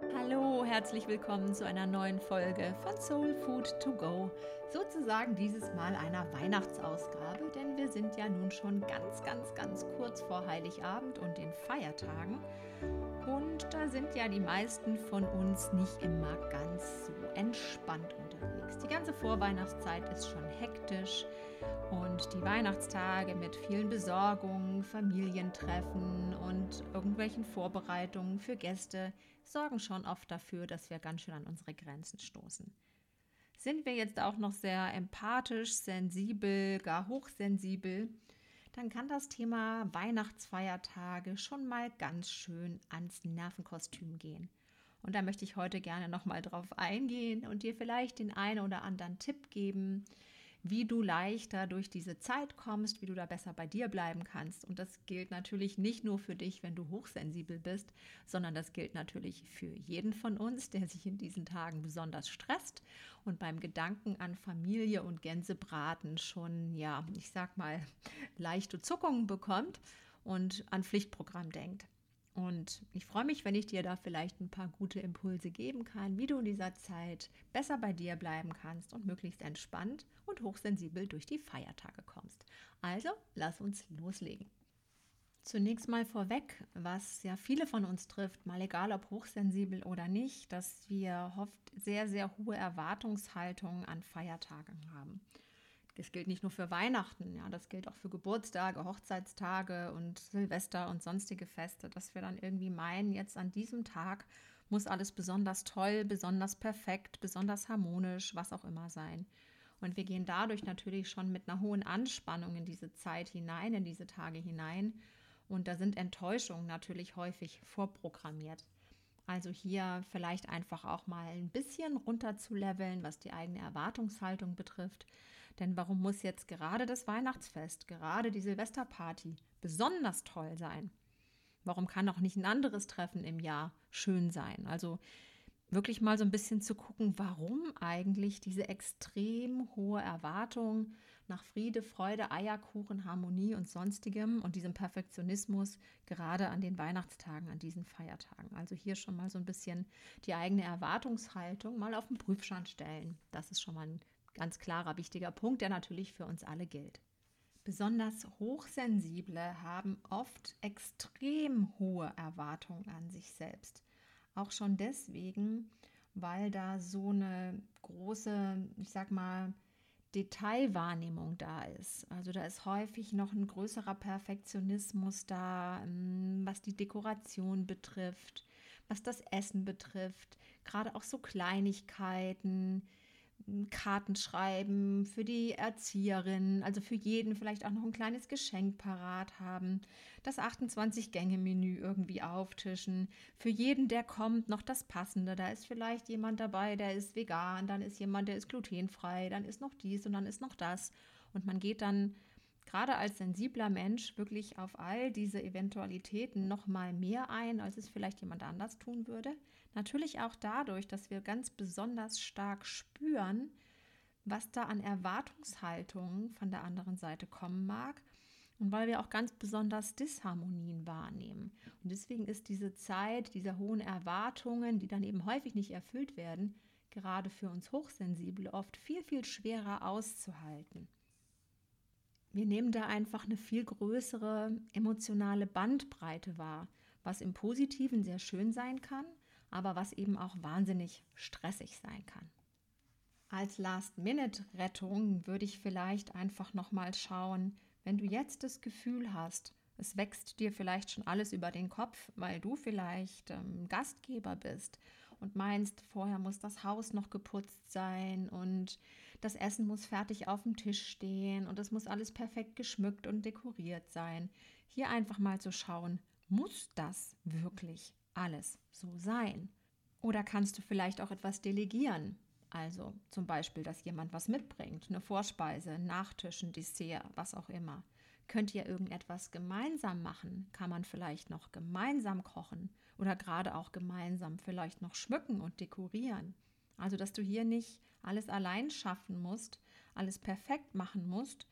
Hallo, herzlich willkommen zu einer neuen Folge von Soul Food to Go. Sozusagen dieses Mal einer Weihnachtsausgabe, denn wir sind ja nun schon ganz, ganz, ganz kurz vor Heiligabend und den Feiertagen. Und da sind ja die meisten von uns nicht immer ganz so entspannt unterwegs. Die ganze Vorweihnachtszeit ist schon hektisch und die Weihnachtstage mit vielen Besorgungen, Familientreffen und irgendwelchen Vorbereitungen für Gäste sorgen schon oft dafür, dass wir ganz schön an unsere Grenzen stoßen. Sind wir jetzt auch noch sehr empathisch, sensibel, gar hochsensibel, dann kann das Thema Weihnachtsfeiertage schon mal ganz schön ans Nervenkostüm gehen. Und da möchte ich heute gerne nochmal drauf eingehen und dir vielleicht den einen oder anderen Tipp geben, wie du leichter durch diese Zeit kommst, wie du da besser bei dir bleiben kannst. Und das gilt natürlich nicht nur für dich, wenn du hochsensibel bist, sondern das gilt natürlich für jeden von uns, der sich in diesen Tagen besonders stresst und beim Gedanken an Familie und Gänsebraten schon, ja, ich sag mal, leichte Zuckungen bekommt und an Pflichtprogramm denkt. Und ich freue mich, wenn ich dir da vielleicht ein paar gute Impulse geben kann, wie du in dieser Zeit besser bei dir bleiben kannst und möglichst entspannt und hochsensibel durch die Feiertage kommst. Also, lass uns loslegen. Zunächst mal vorweg, was ja viele von uns trifft, mal egal ob hochsensibel oder nicht, dass wir oft sehr, sehr hohe Erwartungshaltungen an Feiertagen haben. Das gilt nicht nur für Weihnachten, ja, das gilt auch für Geburtstage, Hochzeitstage und Silvester und sonstige Feste, dass wir dann irgendwie meinen, jetzt an diesem Tag muss alles besonders toll, besonders perfekt, besonders harmonisch, was auch immer sein. Und wir gehen dadurch natürlich schon mit einer hohen Anspannung in diese Zeit hinein, in diese Tage hinein. Und da sind Enttäuschungen natürlich häufig vorprogrammiert. Also hier vielleicht einfach auch mal ein bisschen runter zu leveln, was die eigene Erwartungshaltung betrifft. Denn warum muss jetzt gerade das Weihnachtsfest, gerade die Silvesterparty besonders toll sein? Warum kann auch nicht ein anderes Treffen im Jahr schön sein? Also wirklich mal so ein bisschen zu gucken, warum eigentlich diese extrem hohe Erwartung nach Friede, Freude, Eierkuchen, Harmonie und sonstigem und diesem Perfektionismus gerade an den Weihnachtstagen, an diesen Feiertagen. Also hier schon mal so ein bisschen die eigene Erwartungshaltung mal auf den Prüfstand stellen. Das ist schon mal ein ganz klarer, wichtiger Punkt, der natürlich für uns alle gilt. Besonders Hochsensible haben oft extrem hohe Erwartungen an sich selbst. Auch schon deswegen, weil da so eine große, ich sag mal, Detailwahrnehmung da ist. Also da ist häufig noch ein größerer Perfektionismus da, ähm, was die Dekoration betrifft, was das Essen betrifft, gerade auch so Kleinigkeiten, Karten schreiben für die Erzieherin, also für jeden vielleicht auch noch ein kleines Geschenk parat haben, das 28-Gänge-Menü irgendwie auftischen, für jeden, der kommt, noch das Passende. Da ist vielleicht jemand dabei, der ist vegan, dann ist jemand, der ist glutenfrei, dann ist noch dies und dann ist noch das. Und man geht dann gerade als sensibler Mensch wirklich auf all diese Eventualitäten noch mal mehr ein, als es vielleicht jemand anders tun würde. Natürlich auch dadurch, dass wir ganz besonders stark spüren, was da an Erwartungshaltungen von der anderen Seite kommen mag und weil wir auch ganz besonders Disharmonien wahrnehmen. Und deswegen ist diese Zeit dieser hohen Erwartungen, die dann eben häufig nicht erfüllt werden, gerade für uns Hochsensible oft viel, viel schwerer auszuhalten wir nehmen da einfach eine viel größere emotionale Bandbreite wahr, was im Positiven sehr schön sein kann, aber was eben auch wahnsinnig stressig sein kann. Als Last-Minute-Rettung würde ich vielleicht einfach nochmal schauen, wenn du jetzt das Gefühl hast, es wächst dir vielleicht schon alles über den Kopf, weil du vielleicht ähm, Gastgeber bist und meinst, vorher muss das Haus noch geputzt sein und das Essen muss fertig auf dem Tisch stehen und es muss alles perfekt geschmückt und dekoriert sein. Hier einfach mal zu schauen, muss das wirklich alles so sein? Oder kannst du vielleicht auch etwas delegieren? Also zum Beispiel, dass jemand was mitbringt, eine Vorspeise, Nachtisch, ein Dessert, was auch immer. Könnt ihr irgendetwas gemeinsam machen? Kann man vielleicht noch gemeinsam kochen oder gerade auch gemeinsam vielleicht noch schmücken und dekorieren? Also, dass du hier nicht alles allein schaffen musst, alles perfekt machen musst,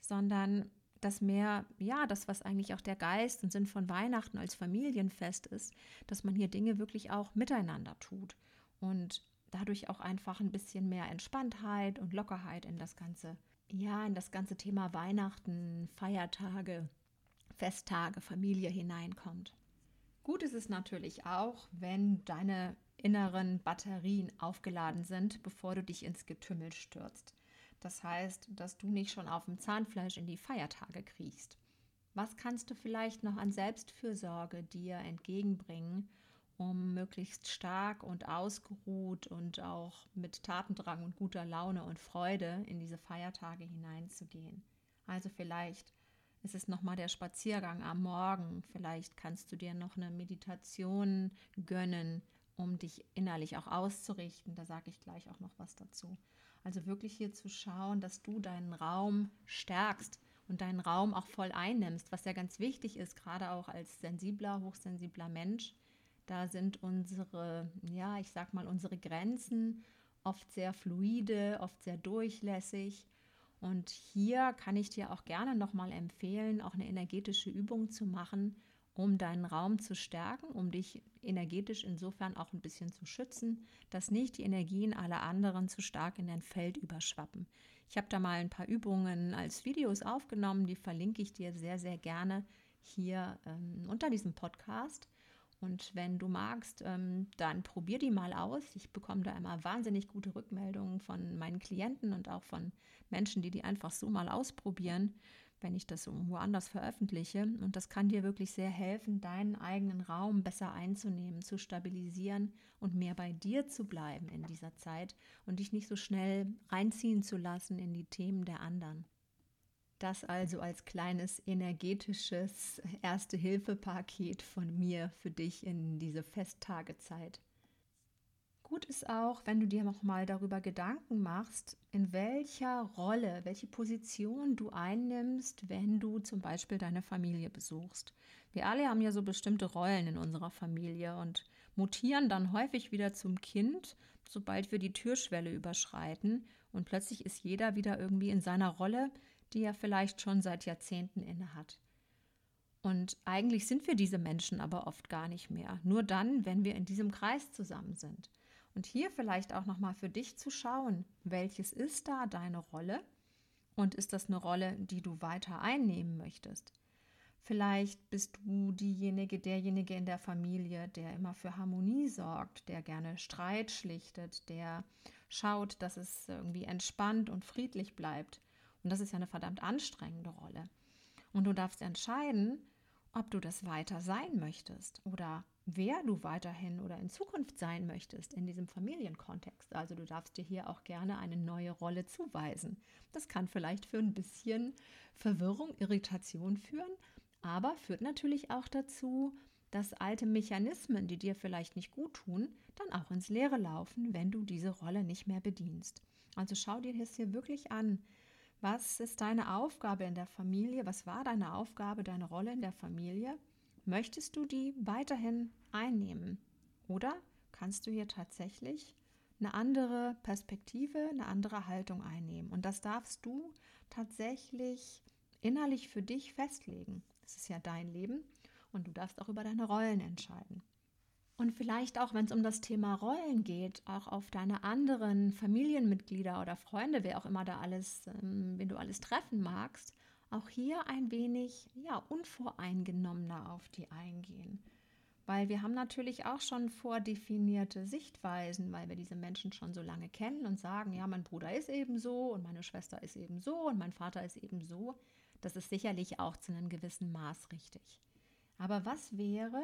sondern das mehr, ja, das, was eigentlich auch der Geist und Sinn von Weihnachten als Familienfest ist, dass man hier Dinge wirklich auch miteinander tut und dadurch auch einfach ein bisschen mehr Entspanntheit und Lockerheit in das ganze, ja, in das ganze Thema Weihnachten, Feiertage, Festtage, Familie hineinkommt. Gut ist es natürlich auch, wenn deine inneren Batterien aufgeladen sind, bevor du dich ins Getümmel stürzt. Das heißt, dass du nicht schon auf dem Zahnfleisch in die Feiertage kriechst. Was kannst du vielleicht noch an Selbstfürsorge dir entgegenbringen, um möglichst stark und ausgeruht und auch mit Tatendrang und guter Laune und Freude in diese Feiertage hineinzugehen? Also vielleicht ist es nochmal der Spaziergang am Morgen, vielleicht kannst du dir noch eine Meditation gönnen, um dich innerlich auch auszurichten. Da sage ich gleich auch noch was dazu. Also wirklich hier zu schauen, dass du deinen Raum stärkst und deinen Raum auch voll einnimmst, was ja ganz wichtig ist, gerade auch als sensibler, hochsensibler Mensch. Da sind unsere, ja, ich sag mal, unsere Grenzen oft sehr fluide, oft sehr durchlässig. Und hier kann ich dir auch gerne nochmal empfehlen, auch eine energetische Übung zu machen, um deinen Raum zu stärken, um dich energetisch insofern auch ein bisschen zu schützen, dass nicht die Energien aller anderen zu stark in dein Feld überschwappen. Ich habe da mal ein paar Übungen als Videos aufgenommen, die verlinke ich dir sehr, sehr gerne hier ähm, unter diesem Podcast. Und wenn du magst, ähm, dann probier die mal aus. Ich bekomme da immer wahnsinnig gute Rückmeldungen von meinen Klienten und auch von Menschen, die die einfach so mal ausprobieren wenn ich das irgendwo anders veröffentliche. Und das kann dir wirklich sehr helfen, deinen eigenen Raum besser einzunehmen, zu stabilisieren und mehr bei dir zu bleiben in dieser Zeit und dich nicht so schnell reinziehen zu lassen in die Themen der anderen. Das also als kleines energetisches Erste-Hilfe-Paket von mir für dich in diese Festtagezeit. Gut ist auch, wenn du dir nochmal darüber Gedanken machst, in welcher Rolle, welche Position du einnimmst, wenn du zum Beispiel deine Familie besuchst. Wir alle haben ja so bestimmte Rollen in unserer Familie und mutieren dann häufig wieder zum Kind, sobald wir die Türschwelle überschreiten und plötzlich ist jeder wieder irgendwie in seiner Rolle, die er vielleicht schon seit Jahrzehnten innehat. Und eigentlich sind wir diese Menschen aber oft gar nicht mehr. Nur dann, wenn wir in diesem Kreis zusammen sind. Und hier vielleicht auch nochmal für dich zu schauen, welches ist da deine Rolle und ist das eine Rolle, die du weiter einnehmen möchtest? Vielleicht bist du diejenige, derjenige in der Familie, der immer für Harmonie sorgt, der gerne Streit schlichtet, der schaut, dass es irgendwie entspannt und friedlich bleibt. Und das ist ja eine verdammt anstrengende Rolle. Und du darfst entscheiden, ob du das weiter sein möchtest oder wer du weiterhin oder in Zukunft sein möchtest in diesem Familienkontext. Also du darfst dir hier auch gerne eine neue Rolle zuweisen. Das kann vielleicht für ein bisschen Verwirrung, Irritation führen, aber führt natürlich auch dazu, dass alte Mechanismen, die dir vielleicht nicht gut tun, dann auch ins Leere laufen, wenn du diese Rolle nicht mehr bedienst. Also schau dir das hier wirklich an. Was ist deine Aufgabe in der Familie? Was war deine Aufgabe, deine Rolle in der Familie? Möchtest du die weiterhin einnehmen? Oder kannst du hier tatsächlich eine andere Perspektive, eine andere Haltung einnehmen? Und das darfst du tatsächlich innerlich für dich festlegen. Das ist ja dein Leben und du darfst auch über deine Rollen entscheiden. Und vielleicht auch, wenn es um das Thema Rollen geht, auch auf deine anderen Familienmitglieder oder Freunde, wer auch immer da alles, ähm, wenn du alles treffen magst, auch hier ein wenig ja, unvoreingenommener auf die eingehen. Weil wir haben natürlich auch schon vordefinierte Sichtweisen, weil wir diese Menschen schon so lange kennen und sagen, ja, mein Bruder ist eben so und meine Schwester ist eben so und mein Vater ist eben so. Das ist sicherlich auch zu einem gewissen Maß richtig. Aber was wäre,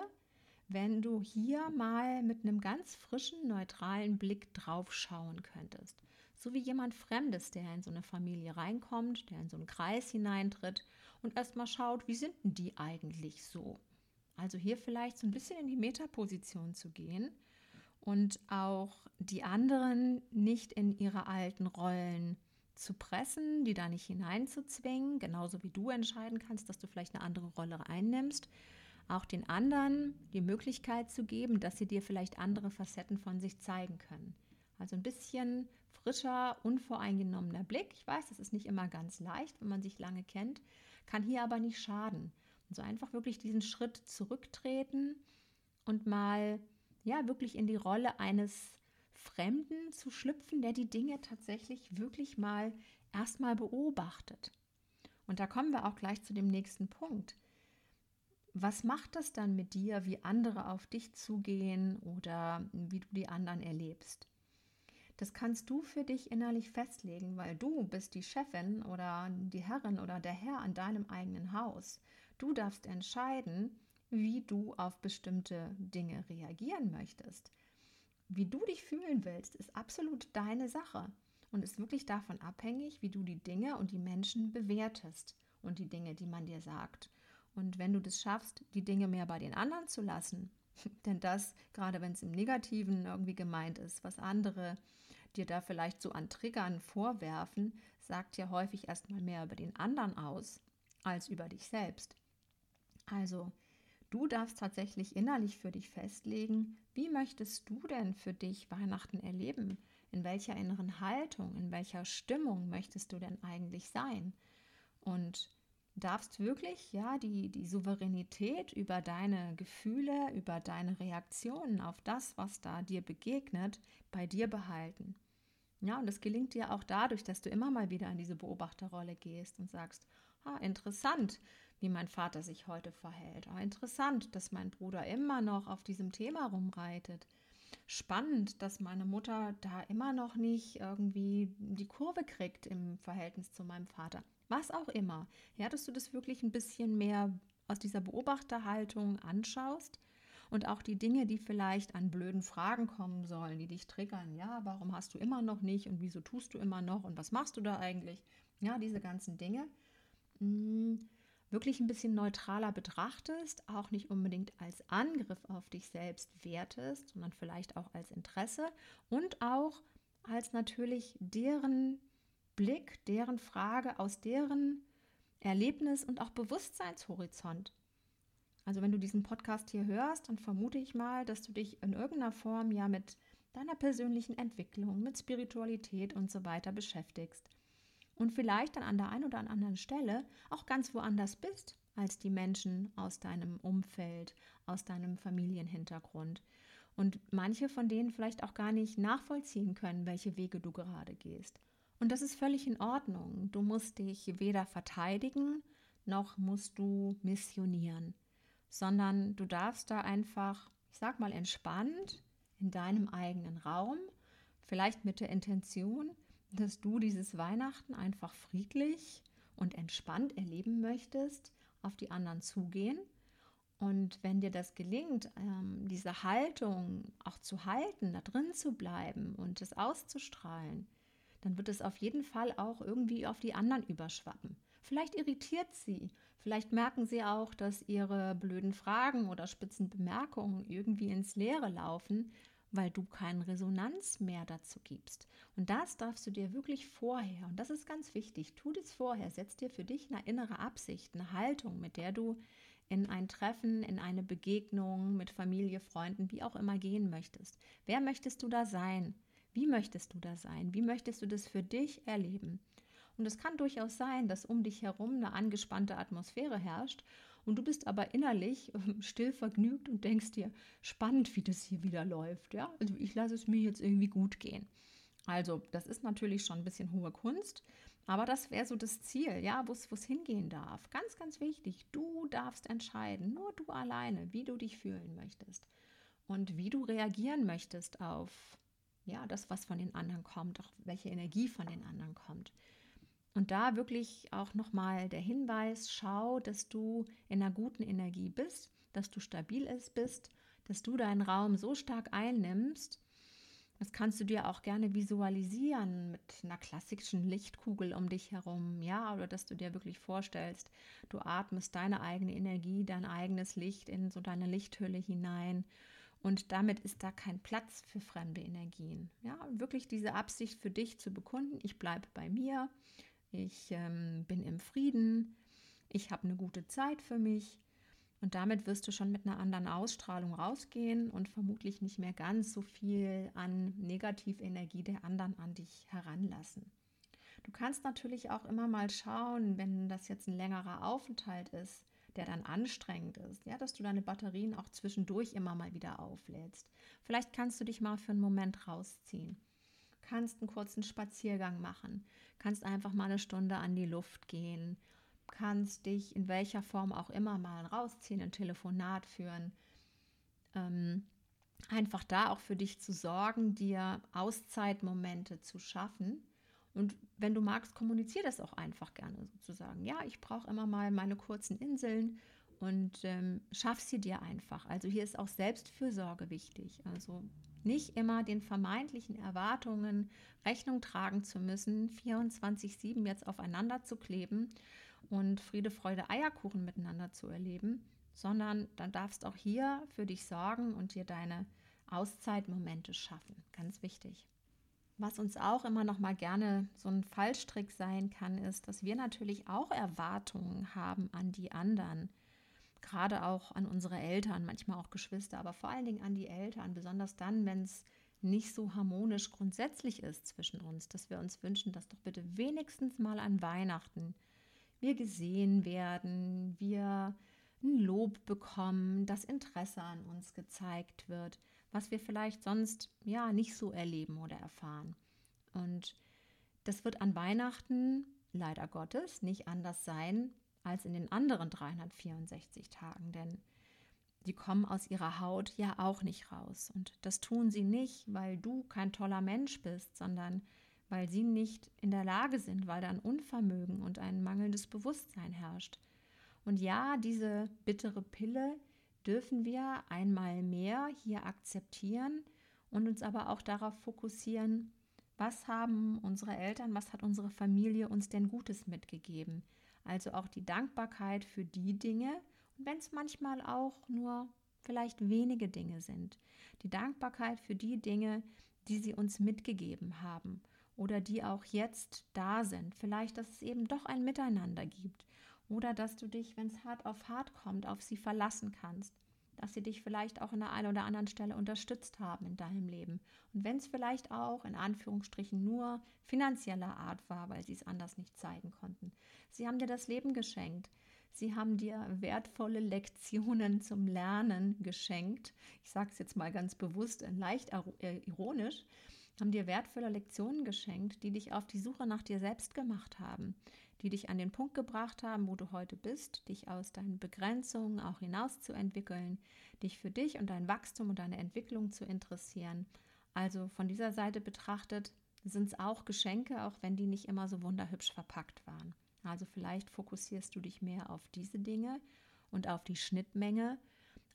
wenn du hier mal mit einem ganz frischen, neutralen Blick drauf schauen könntest? So wie jemand Fremdes, der in so eine Familie reinkommt, der in so einen Kreis hineintritt und erstmal schaut, wie sind denn die eigentlich so? Also hier vielleicht so ein bisschen in die Metaposition zu gehen und auch die anderen nicht in ihre alten Rollen zu pressen, die da nicht hineinzuzwingen, genauso wie du entscheiden kannst, dass du vielleicht eine andere Rolle einnimmst, auch den anderen die Möglichkeit zu geben, dass sie dir vielleicht andere Facetten von sich zeigen können. Also ein bisschen frischer, unvoreingenommener Blick. Ich weiß, das ist nicht immer ganz leicht, wenn man sich lange kennt. kann hier aber nicht schaden. Also einfach wirklich diesen Schritt zurücktreten und mal ja wirklich in die Rolle eines Fremden zu schlüpfen, der die Dinge tatsächlich wirklich mal erstmal beobachtet. Und da kommen wir auch gleich zu dem nächsten Punkt. Was macht das dann mit dir, wie andere auf dich zugehen oder wie du die anderen erlebst? Das kannst du für dich innerlich festlegen, weil du bist die Chefin oder die Herrin oder der Herr an deinem eigenen Haus. Du darfst entscheiden, wie du auf bestimmte Dinge reagieren möchtest. Wie du dich fühlen willst, ist absolut deine Sache und ist wirklich davon abhängig, wie du die Dinge und die Menschen bewertest und die Dinge, die man dir sagt. Und wenn du das schaffst, die Dinge mehr bei den anderen zu lassen, denn das, gerade wenn es im Negativen irgendwie gemeint ist, was andere dir da vielleicht so an Triggern vorwerfen, sagt ja häufig erstmal mehr über den anderen aus als über dich selbst. Also, du darfst tatsächlich innerlich für dich festlegen, wie möchtest du denn für dich Weihnachten erleben? In welcher inneren Haltung, in welcher Stimmung möchtest du denn eigentlich sein? Und darfst wirklich ja die, die Souveränität über deine Gefühle, über deine Reaktionen auf das, was da dir begegnet, bei dir behalten. Ja, und das gelingt dir auch dadurch, dass du immer mal wieder in diese Beobachterrolle gehst und sagst, ah, interessant, wie mein Vater sich heute verhält. Ah, interessant, dass mein Bruder immer noch auf diesem Thema rumreitet. Spannend, dass meine Mutter da immer noch nicht irgendwie die Kurve kriegt im Verhältnis zu meinem Vater. Was auch immer. Ja, dass du das wirklich ein bisschen mehr aus dieser Beobachterhaltung anschaust und auch die Dinge, die vielleicht an blöden Fragen kommen sollen, die dich triggern. Ja, warum hast du immer noch nicht und wieso tust du immer noch und was machst du da eigentlich? Ja, diese ganzen Dinge. Hm, wirklich ein bisschen neutraler betrachtest, auch nicht unbedingt als Angriff auf dich selbst wertest, sondern vielleicht auch als Interesse und auch als natürlich deren Blick, deren Frage aus deren Erlebnis und auch Bewusstseinshorizont. Also wenn du diesen Podcast hier hörst, dann vermute ich mal, dass du dich in irgendeiner Form ja mit deiner persönlichen Entwicklung, mit Spiritualität und so weiter beschäftigst. Und vielleicht dann an der einen oder anderen Stelle auch ganz woanders bist als die Menschen aus deinem Umfeld, aus deinem Familienhintergrund. Und manche von denen vielleicht auch gar nicht nachvollziehen können, welche Wege du gerade gehst. Und das ist völlig in Ordnung. Du musst dich weder verteidigen, noch musst du missionieren sondern du darfst da einfach, ich sag mal, entspannt in deinem eigenen Raum, vielleicht mit der Intention, dass du dieses Weihnachten einfach friedlich und entspannt erleben möchtest, auf die anderen zugehen. Und wenn dir das gelingt, ähm, diese Haltung auch zu halten, da drin zu bleiben und es auszustrahlen, dann wird es auf jeden Fall auch irgendwie auf die anderen überschwappen. Vielleicht irritiert sie, vielleicht merken sie auch, dass ihre blöden Fragen oder spitzen Bemerkungen irgendwie ins Leere laufen, weil du keine Resonanz mehr dazu gibst. Und das darfst du dir wirklich vorher, und das ist ganz wichtig, tu das vorher, setz dir für dich eine innere Absicht, eine Haltung, mit der du in ein Treffen, in eine Begegnung mit Familie, Freunden, wie auch immer gehen möchtest. Wer möchtest du da sein? Wie möchtest du da sein? Wie möchtest du das für dich erleben? Und es kann durchaus sein, dass um dich herum eine angespannte Atmosphäre herrscht und du bist aber innerlich ähm, still vergnügt und denkst dir, spannend, wie das hier wieder läuft. Ja, also ich lasse es mir jetzt irgendwie gut gehen. Also, das ist natürlich schon ein bisschen hohe Kunst, aber das wäre so das Ziel, ja, wo es hingehen darf. Ganz, ganz wichtig, du darfst entscheiden, nur du alleine, wie du dich fühlen möchtest und wie du reagieren möchtest auf ja, das, was von den anderen kommt, auch welche Energie von den anderen kommt. Und da wirklich auch nochmal der Hinweis, schau, dass du in einer guten Energie bist, dass du stabil bist, dass du deinen Raum so stark einnimmst. Das kannst du dir auch gerne visualisieren mit einer klassischen Lichtkugel um dich herum, ja, oder dass du dir wirklich vorstellst, du atmest deine eigene Energie, dein eigenes Licht in so deine Lichthülle hinein und damit ist da kein Platz für fremde Energien. Ja, wirklich diese Absicht für dich zu bekunden, ich bleibe bei mir, ich ähm, bin im Frieden, ich habe eine gute Zeit für mich. Und damit wirst du schon mit einer anderen Ausstrahlung rausgehen und vermutlich nicht mehr ganz so viel an Negativenergie der anderen an dich heranlassen. Du kannst natürlich auch immer mal schauen, wenn das jetzt ein längerer Aufenthalt ist, der dann anstrengend ist, ja, dass du deine Batterien auch zwischendurch immer mal wieder auflädst. Vielleicht kannst du dich mal für einen Moment rausziehen. Kannst einen kurzen Spaziergang machen, kannst einfach mal eine Stunde an die Luft gehen, kannst dich in welcher Form auch immer mal rausziehen, ein Telefonat führen. Ähm, einfach da auch für dich zu sorgen, dir Auszeitmomente zu schaffen. Und wenn du magst, kommunizier das auch einfach gerne sozusagen. Ja, ich brauche immer mal meine kurzen Inseln und ähm, schaff sie dir einfach. Also hier ist auch Selbstfürsorge wichtig. Also nicht immer den vermeintlichen Erwartungen Rechnung tragen zu müssen, 24-7 jetzt aufeinander zu kleben und Friede, Freude, Eierkuchen miteinander zu erleben, sondern dann darfst auch hier für dich sorgen und dir deine Auszeitmomente schaffen. Ganz wichtig. Was uns auch immer noch mal gerne so ein Fallstrick sein kann, ist, dass wir natürlich auch Erwartungen haben an die anderen. Gerade auch an unsere Eltern, manchmal auch Geschwister, aber vor allen Dingen an die Eltern, besonders dann, wenn es nicht so harmonisch grundsätzlich ist zwischen uns, dass wir uns wünschen, dass doch bitte wenigstens mal an Weihnachten wir gesehen werden, wir ein Lob bekommen, das Interesse an uns gezeigt wird, was wir vielleicht sonst ja nicht so erleben oder erfahren. Und das wird an Weihnachten leider Gottes nicht anders sein als in den anderen 364 Tagen, denn die kommen aus ihrer Haut ja auch nicht raus. Und das tun sie nicht, weil du kein toller Mensch bist, sondern weil sie nicht in der Lage sind, weil da ein Unvermögen und ein mangelndes Bewusstsein herrscht. Und ja, diese bittere Pille dürfen wir einmal mehr hier akzeptieren und uns aber auch darauf fokussieren, was haben unsere Eltern, was hat unsere Familie uns denn Gutes mitgegeben. Also auch die Dankbarkeit für die Dinge, wenn es manchmal auch nur vielleicht wenige Dinge sind. Die Dankbarkeit für die Dinge, die sie uns mitgegeben haben oder die auch jetzt da sind. Vielleicht, dass es eben doch ein Miteinander gibt oder dass du dich, wenn es hart auf hart kommt, auf sie verlassen kannst. Dass sie dich vielleicht auch an der einen oder anderen Stelle unterstützt haben in deinem Leben. Und wenn es vielleicht auch in Anführungsstrichen nur finanzieller Art war, weil sie es anders nicht zeigen konnten. Sie haben dir das Leben geschenkt. Sie haben dir wertvolle Lektionen zum Lernen geschenkt. Ich sage es jetzt mal ganz bewusst, leicht äh, ironisch haben dir wertvolle Lektionen geschenkt, die dich auf die Suche nach dir selbst gemacht haben, die dich an den Punkt gebracht haben, wo du heute bist, dich aus deinen Begrenzungen auch hinauszuentwickeln, dich für dich und dein Wachstum und deine Entwicklung zu interessieren. Also von dieser Seite betrachtet sind es auch Geschenke, auch wenn die nicht immer so wunderhübsch verpackt waren. Also vielleicht fokussierst du dich mehr auf diese Dinge und auf die Schnittmenge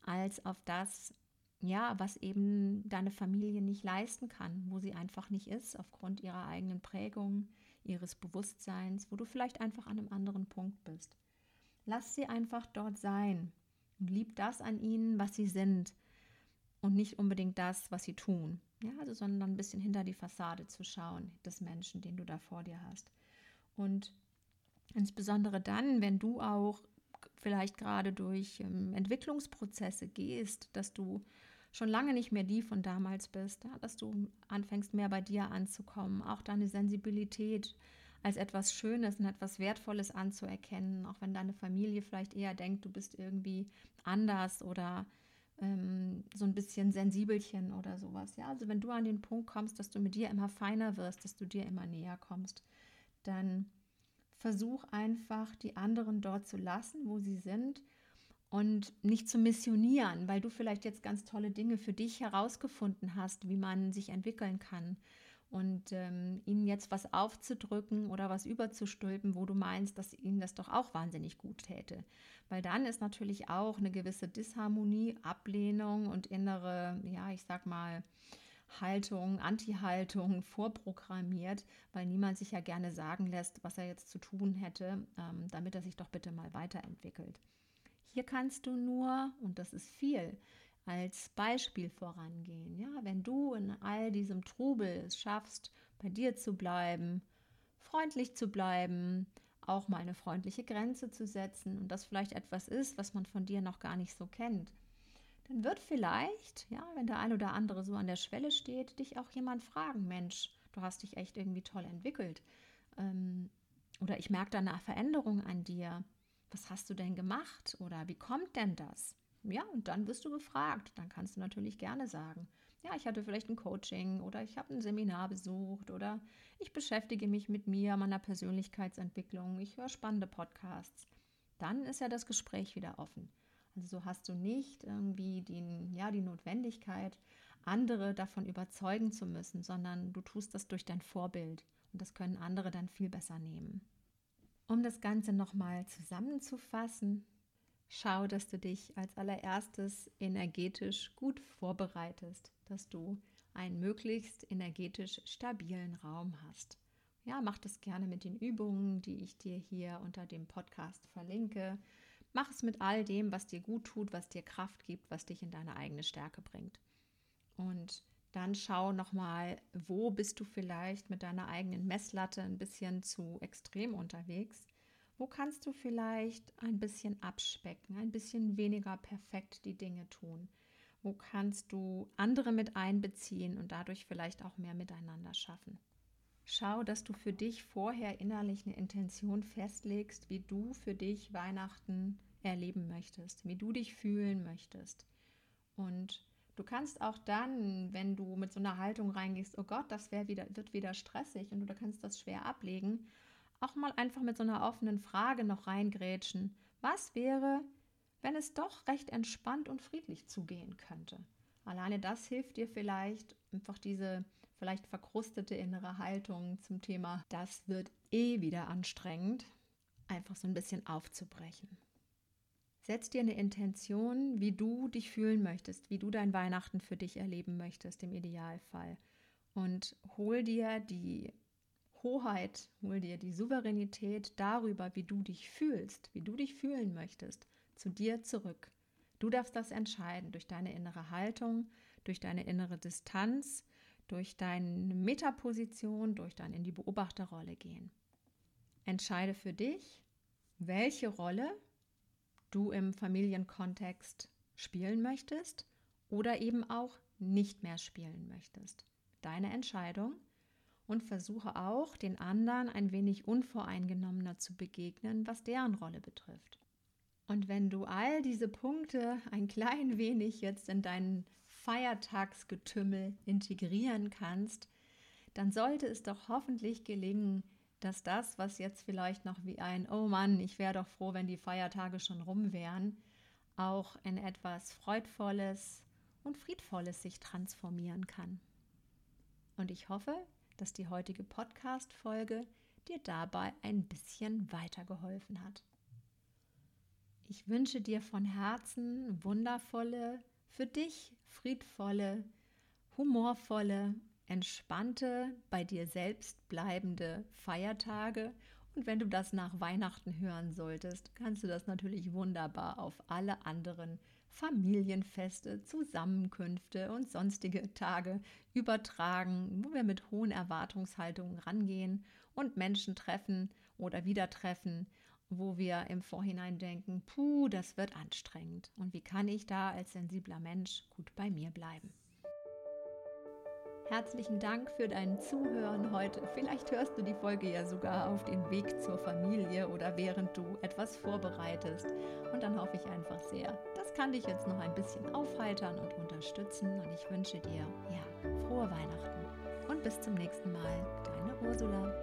als auf das, ja, was eben deine Familie nicht leisten kann, wo sie einfach nicht ist, aufgrund ihrer eigenen Prägung, ihres Bewusstseins, wo du vielleicht einfach an einem anderen Punkt bist. Lass sie einfach dort sein und lieb das an ihnen, was sie sind und nicht unbedingt das, was sie tun. Ja, also, sondern ein bisschen hinter die Fassade zu schauen des Menschen, den du da vor dir hast. Und insbesondere dann, wenn du auch vielleicht gerade durch ähm, Entwicklungsprozesse gehst, dass du schon lange nicht mehr die von damals bist, ja, dass du anfängst mehr bei dir anzukommen, auch deine Sensibilität als etwas Schönes und etwas Wertvolles anzuerkennen, auch wenn deine Familie vielleicht eher denkt, du bist irgendwie anders oder ähm, so ein bisschen sensibelchen oder sowas. Ja, also wenn du an den Punkt kommst, dass du mit dir immer feiner wirst, dass du dir immer näher kommst, dann versuch einfach die anderen dort zu lassen, wo sie sind und nicht zu missionieren, weil du vielleicht jetzt ganz tolle Dinge für dich herausgefunden hast, wie man sich entwickeln kann. Und ähm, ihnen jetzt was aufzudrücken oder was überzustülpen, wo du meinst, dass ihnen das doch auch wahnsinnig gut täte. Weil dann ist natürlich auch eine gewisse Disharmonie, Ablehnung und innere, ja, ich sag mal, Haltung, Anti-Haltung vorprogrammiert, weil niemand sich ja gerne sagen lässt, was er jetzt zu tun hätte, ähm, damit er sich doch bitte mal weiterentwickelt. Hier kannst du nur, und das ist viel, als Beispiel vorangehen. Ja, wenn du in all diesem Trubel es schaffst, bei dir zu bleiben, freundlich zu bleiben, auch mal eine freundliche Grenze zu setzen und das vielleicht etwas ist, was man von dir noch gar nicht so kennt, dann wird vielleicht, ja, wenn der ein oder andere so an der Schwelle steht, dich auch jemand fragen, Mensch, du hast dich echt irgendwie toll entwickelt. Ähm, oder ich merke da eine Veränderung an dir. Was hast du denn gemacht? Oder wie kommt denn das? Ja, und dann wirst du gefragt. Dann kannst du natürlich gerne sagen, ja, ich hatte vielleicht ein Coaching oder ich habe ein Seminar besucht oder ich beschäftige mich mit mir, meiner Persönlichkeitsentwicklung, ich höre spannende Podcasts. Dann ist ja das Gespräch wieder offen. Also so hast du nicht irgendwie die, ja, die Notwendigkeit, andere davon überzeugen zu müssen, sondern du tust das durch dein Vorbild und das können andere dann viel besser nehmen. Um das Ganze nochmal zusammenzufassen, schau, dass du dich als allererstes energetisch gut vorbereitest, dass du einen möglichst energetisch stabilen Raum hast. Ja, mach das gerne mit den Übungen, die ich dir hier unter dem Podcast verlinke. Mach es mit all dem, was dir gut tut, was dir Kraft gibt, was dich in deine eigene Stärke bringt. Und dann schau nochmal, wo bist du vielleicht mit deiner eigenen Messlatte ein bisschen zu extrem unterwegs wo kannst du vielleicht ein bisschen abspecken, ein bisschen weniger perfekt die Dinge tun? Wo kannst du andere mit einbeziehen und dadurch vielleicht auch mehr miteinander schaffen? Schau, dass du für dich vorher innerlich eine Intention festlegst, wie du für dich Weihnachten erleben möchtest, wie du dich fühlen möchtest. Und du kannst auch dann, wenn du mit so einer Haltung reingehst, oh Gott, das wieder, wird wieder stressig und du kannst das schwer ablegen, auch mal einfach mit so einer offenen Frage noch reingrätschen. Was wäre, wenn es doch recht entspannt und friedlich zugehen könnte? Alleine das hilft dir vielleicht, einfach diese vielleicht verkrustete innere Haltung zum Thema, das wird eh wieder anstrengend, einfach so ein bisschen aufzubrechen. Setz dir eine Intention, wie du dich fühlen möchtest, wie du dein Weihnachten für dich erleben möchtest im Idealfall. Und hol dir die Hoheit, hol dir die Souveränität darüber, wie du dich fühlst, wie du dich fühlen möchtest, zu dir zurück. Du darfst das entscheiden durch deine innere Haltung, durch deine innere Distanz, durch deine Metaposition, durch dein in die Beobachterrolle gehen. Entscheide für dich, welche Rolle du im Familienkontext spielen möchtest oder eben auch nicht mehr spielen möchtest. Deine Entscheidung und versuche auch, den anderen ein wenig unvoreingenommener zu begegnen, was deren Rolle betrifft. Und wenn du all diese Punkte ein klein wenig jetzt in deinen Feiertagsgetümmel integrieren kannst, dann sollte es doch hoffentlich gelingen, dass das, was jetzt vielleicht noch wie ein Oh Mann, ich wäre doch froh, wenn die Feiertage schon rum wären, auch in etwas Freudvolles und Friedvolles sich transformieren kann. Und ich hoffe, dass die heutige Podcast-Folge dir dabei ein bisschen weitergeholfen hat. Ich wünsche dir von Herzen wundervolle, für dich friedvolle, humorvolle, entspannte, bei dir selbst bleibende Feiertage. Und wenn du das nach Weihnachten hören solltest, kannst du das natürlich wunderbar auf alle anderen Familienfeste, Zusammenkünfte und sonstige Tage übertragen, wo wir mit hohen Erwartungshaltungen rangehen und Menschen treffen oder wieder treffen, wo wir im Vorhinein denken, puh, das wird anstrengend. Und wie kann ich da als sensibler Mensch gut bei mir bleiben? Herzlichen Dank für dein Zuhören heute. Vielleicht hörst du die Folge ja sogar auf den Weg zur Familie oder während du etwas vorbereitest. Und dann hoffe ich einfach sehr, das kann dich jetzt noch ein bisschen aufheitern und unterstützen. Und ich wünsche dir, ja, frohe Weihnachten. Und bis zum nächsten Mal, deine Ursula.